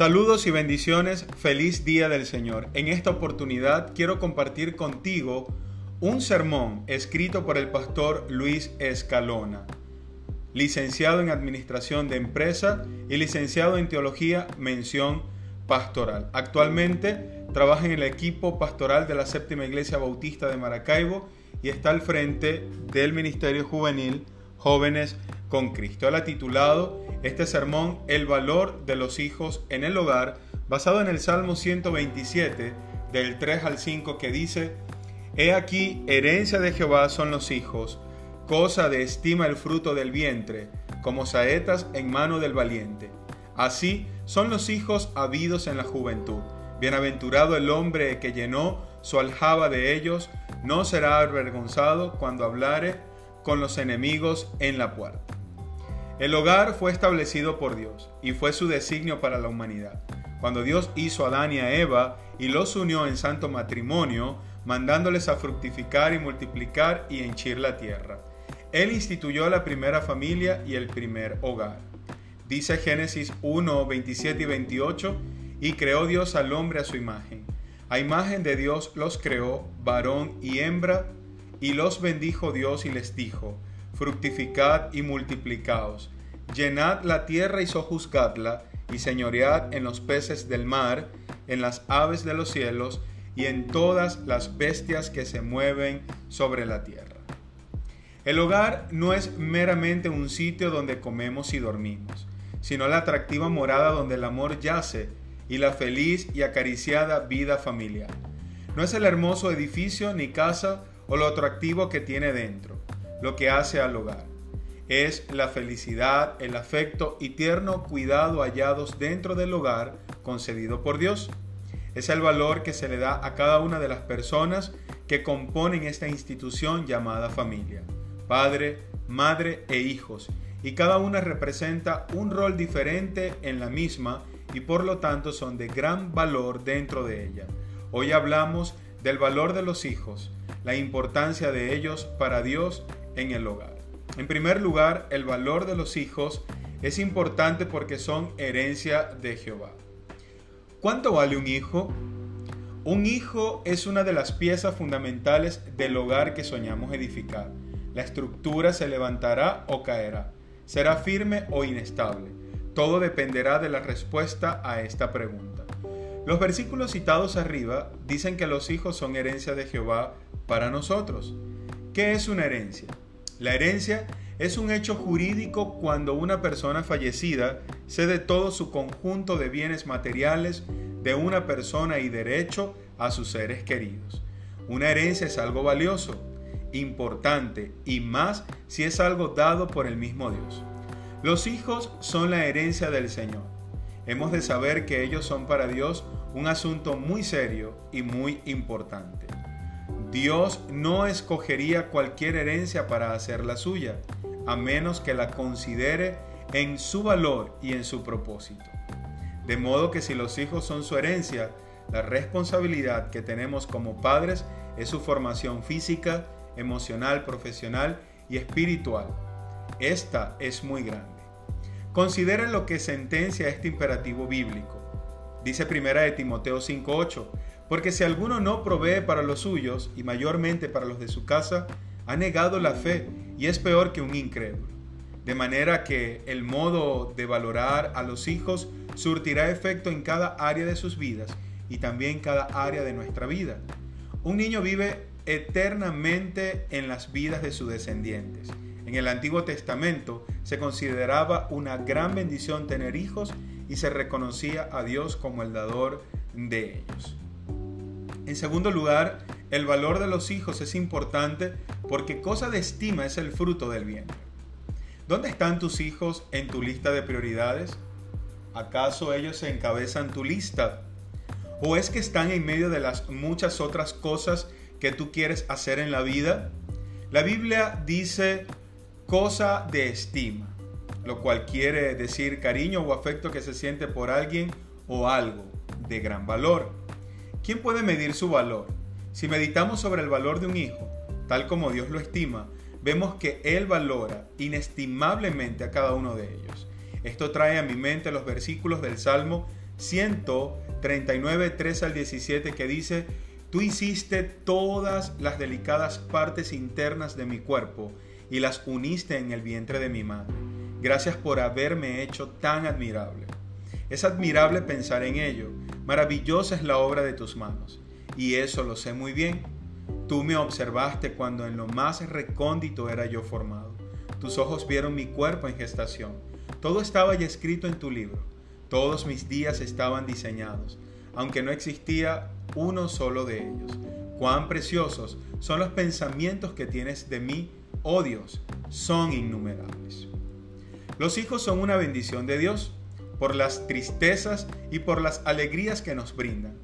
Saludos y bendiciones, feliz día del Señor. En esta oportunidad quiero compartir contigo un sermón escrito por el pastor Luis Escalona, licenciado en Administración de Empresa y licenciado en Teología, mención pastoral. Actualmente trabaja en el equipo pastoral de la Séptima Iglesia Bautista de Maracaibo y está al frente del Ministerio Juvenil Jóvenes con Cristo. Titulado este sermón El valor de los hijos en el hogar, basado en el Salmo 127, del 3 al 5, que dice, He aquí, herencia de Jehová son los hijos, cosa de estima el fruto del vientre, como saetas en mano del valiente. Así son los hijos habidos en la juventud. Bienaventurado el hombre que llenó su aljaba de ellos, no será avergonzado cuando hablare con los enemigos en la puerta. El hogar fue establecido por Dios y fue su designio para la humanidad. Cuando Dios hizo a Adán y a Eva y los unió en santo matrimonio, mandándoles a fructificar y multiplicar y henchir la tierra. Él instituyó la primera familia y el primer hogar. Dice Génesis 1, 27 y 28, y creó Dios al hombre a su imagen. A imagen de Dios los creó, varón y hembra, y los bendijo Dios y les dijo, fructificad y multiplicaos, llenad la tierra y sojuzgadla, y señoread en los peces del mar, en las aves de los cielos, y en todas las bestias que se mueven sobre la tierra. El hogar no es meramente un sitio donde comemos y dormimos, sino la atractiva morada donde el amor yace y la feliz y acariciada vida familiar. No es el hermoso edificio ni casa o lo atractivo que tiene dentro, lo que hace al hogar. Es la felicidad, el afecto y tierno cuidado hallados dentro del hogar concedido por Dios. Es el valor que se le da a cada una de las personas que componen esta institución llamada familia. Padre, madre e hijos. Y cada una representa un rol diferente en la misma y por lo tanto son de gran valor dentro de ella. Hoy hablamos del valor de los hijos, la importancia de ellos para Dios en el hogar. En primer lugar, el valor de los hijos es importante porque son herencia de Jehová. ¿Cuánto vale un hijo? Un hijo es una de las piezas fundamentales del hogar que soñamos edificar. La estructura se levantará o caerá, será firme o inestable. Todo dependerá de la respuesta a esta pregunta. Los versículos citados arriba dicen que los hijos son herencia de Jehová para nosotros. ¿Qué es una herencia? La herencia es un hecho jurídico cuando una persona fallecida cede todo su conjunto de bienes materiales de una persona y derecho a sus seres queridos. Una herencia es algo valioso, importante y más si es algo dado por el mismo Dios. Los hijos son la herencia del Señor. Hemos de saber que ellos son para Dios un asunto muy serio y muy importante. Dios no escogería cualquier herencia para hacerla suya, a menos que la considere en su valor y en su propósito. De modo que si los hijos son su herencia, la responsabilidad que tenemos como padres es su formación física, emocional, profesional y espiritual. Esta es muy grande. Consideren lo que sentencia este imperativo bíblico. Dice primera de Timoteo 5:8, porque si alguno no provee para los suyos, y mayormente para los de su casa, ha negado la fe y es peor que un incrédulo. De manera que el modo de valorar a los hijos surtirá efecto en cada área de sus vidas y también cada área de nuestra vida. Un niño vive eternamente en las vidas de sus descendientes. En el Antiguo Testamento se consideraba una gran bendición tener hijos y se reconocía a Dios como el dador de ellos. En segundo lugar, el valor de los hijos es importante porque cosa de estima es el fruto del bien. ¿Dónde están tus hijos en tu lista de prioridades? ¿Acaso ellos se encabezan tu lista? ¿O es que están en medio de las muchas otras cosas que tú quieres hacer en la vida? La Biblia dice cosa de estima, lo cual quiere decir cariño o afecto que se siente por alguien o algo de gran valor. ¿Quién puede medir su valor? Si meditamos sobre el valor de un hijo, tal como Dios lo estima, vemos que Él valora inestimablemente a cada uno de ellos. Esto trae a mi mente los versículos del Salmo 139, 3 al 17 que dice, Tú hiciste todas las delicadas partes internas de mi cuerpo y las uniste en el vientre de mi madre. Gracias por haberme hecho tan admirable. Es admirable pensar en ello. Maravillosa es la obra de tus manos. Y eso lo sé muy bien. Tú me observaste cuando en lo más recóndito era yo formado. Tus ojos vieron mi cuerpo en gestación. Todo estaba ya escrito en tu libro. Todos mis días estaban diseñados, aunque no existía uno solo de ellos. Cuán preciosos son los pensamientos que tienes de mí, oh Dios, son innumerables. Los hijos son una bendición de Dios por las tristezas y por las alegrías que nos brindan.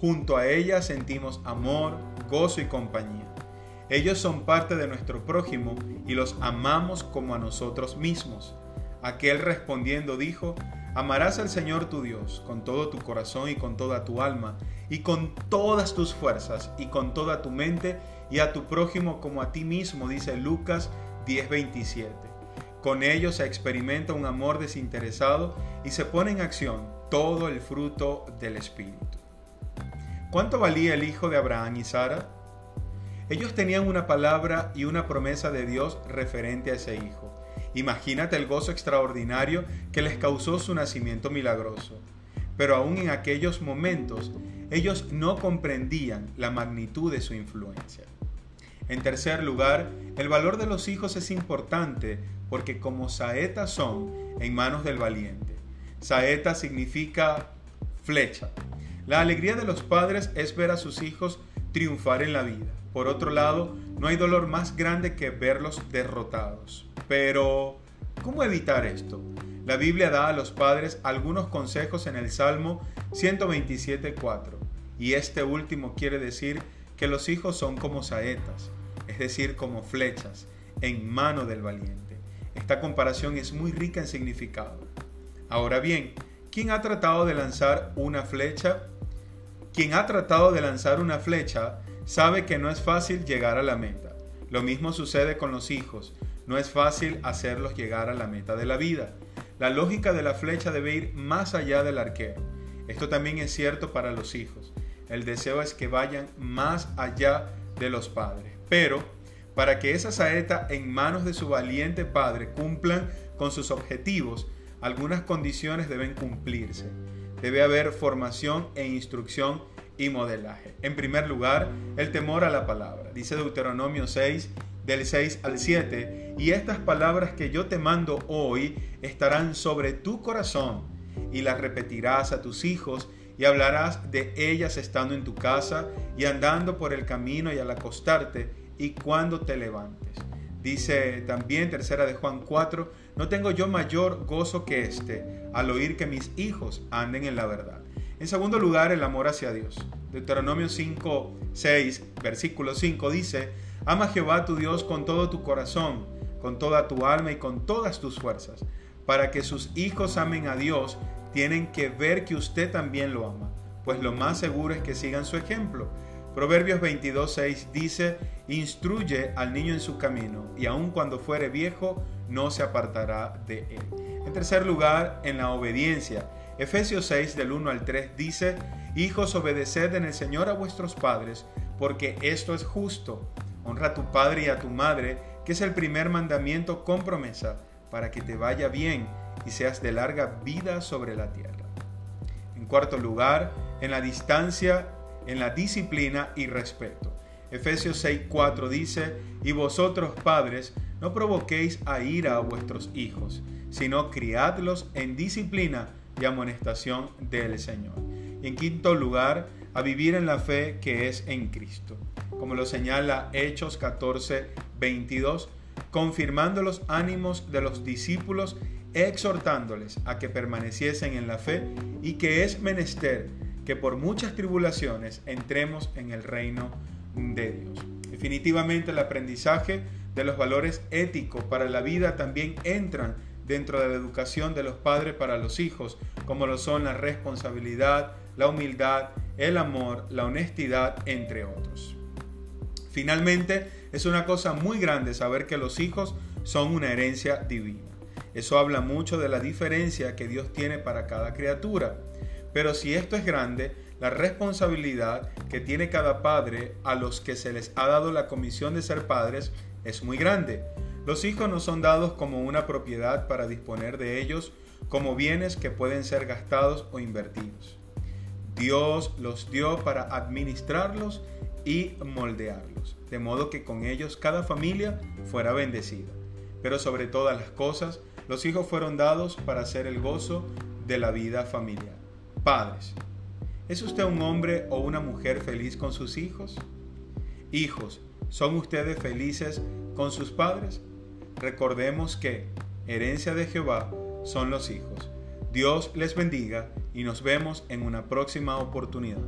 Junto a ellas sentimos amor, gozo y compañía. Ellos son parte de nuestro prójimo y los amamos como a nosotros mismos. Aquel respondiendo dijo, Amarás al Señor tu Dios con todo tu corazón y con toda tu alma, y con todas tus fuerzas y con toda tu mente, y a tu prójimo como a ti mismo, dice Lucas 10:27. Con ellos se experimenta un amor desinteresado y se pone en acción todo el fruto del Espíritu. ¿Cuánto valía el hijo de Abraham y Sara? Ellos tenían una palabra y una promesa de Dios referente a ese hijo. Imagínate el gozo extraordinario que les causó su nacimiento milagroso. Pero aún en aquellos momentos, ellos no comprendían la magnitud de su influencia. En tercer lugar, el valor de los hijos es importante porque como saetas son en manos del valiente. Saeta significa flecha. La alegría de los padres es ver a sus hijos triunfar en la vida. Por otro lado, no hay dolor más grande que verlos derrotados. Pero, ¿cómo evitar esto? La Biblia da a los padres algunos consejos en el Salmo 127.4, y este último quiere decir que los hijos son como saetas, es decir, como flechas, en mano del valiente. Esta comparación es muy rica en significado. Ahora bien, ¿quién ha tratado de lanzar una flecha? Quien ha tratado de lanzar una flecha sabe que no es fácil llegar a la meta. Lo mismo sucede con los hijos. No es fácil hacerlos llegar a la meta de la vida. La lógica de la flecha debe ir más allá del arquero. Esto también es cierto para los hijos. El deseo es que vayan más allá de los padres. Pero para que esa saeta en manos de su valiente padre cumplan con sus objetivos, algunas condiciones deben cumplirse. Debe haber formación e instrucción y modelaje. En primer lugar, el temor a la palabra. Dice Deuteronomio 6, del 6 al 7, y estas palabras que yo te mando hoy estarán sobre tu corazón, y las repetirás a tus hijos, y hablarás de ellas estando en tu casa, y andando por el camino y al acostarte, y cuando te levantes. Dice también tercera de Juan 4, no tengo yo mayor gozo que este, al oír que mis hijos anden en la verdad. En segundo lugar, el amor hacia Dios. Deuteronomio 5, 6, versículo 5 dice, Ama a Jehová tu Dios con todo tu corazón, con toda tu alma y con todas tus fuerzas. Para que sus hijos amen a Dios, tienen que ver que usted también lo ama, pues lo más seguro es que sigan su ejemplo. Proverbios 22, 6 dice, Instruye al niño en su camino, y aun cuando fuere viejo, no se apartará de él. En tercer lugar, en la obediencia. Efesios 6 del 1 al 3 dice, Hijos, obedeced en el Señor a vuestros padres, porque esto es justo. Honra a tu padre y a tu madre, que es el primer mandamiento con promesa, para que te vaya bien y seas de larga vida sobre la tierra. En cuarto lugar, en la distancia, en la disciplina y respeto. Efesios 6:4 dice, y vosotros padres, no provoquéis a ira a vuestros hijos, sino criadlos en disciplina y amonestación del Señor. Y en quinto lugar, a vivir en la fe que es en Cristo. Como lo señala Hechos 14, 22, confirmando los ánimos de los discípulos, exhortándoles a que permaneciesen en la fe y que es menester que por muchas tribulaciones entremos en el reino de Dios. Definitivamente el aprendizaje de los valores éticos para la vida también entran dentro de la educación de los padres para los hijos, como lo son la responsabilidad, la humildad, el amor, la honestidad, entre otros. Finalmente, es una cosa muy grande saber que los hijos son una herencia divina. Eso habla mucho de la diferencia que Dios tiene para cada criatura. Pero si esto es grande, la responsabilidad que tiene cada padre a los que se les ha dado la comisión de ser padres es muy grande. Los hijos no son dados como una propiedad para disponer de ellos como bienes que pueden ser gastados o invertidos. Dios los dio para administrarlos y moldearlos, de modo que con ellos cada familia fuera bendecida. Pero sobre todas las cosas, los hijos fueron dados para hacer el gozo de la vida familiar. Padres, ¿es usted un hombre o una mujer feliz con sus hijos? Hijos, ¿son ustedes felices con sus padres? Recordemos que herencia de Jehová son los hijos. Dios les bendiga y nos vemos en una próxima oportunidad.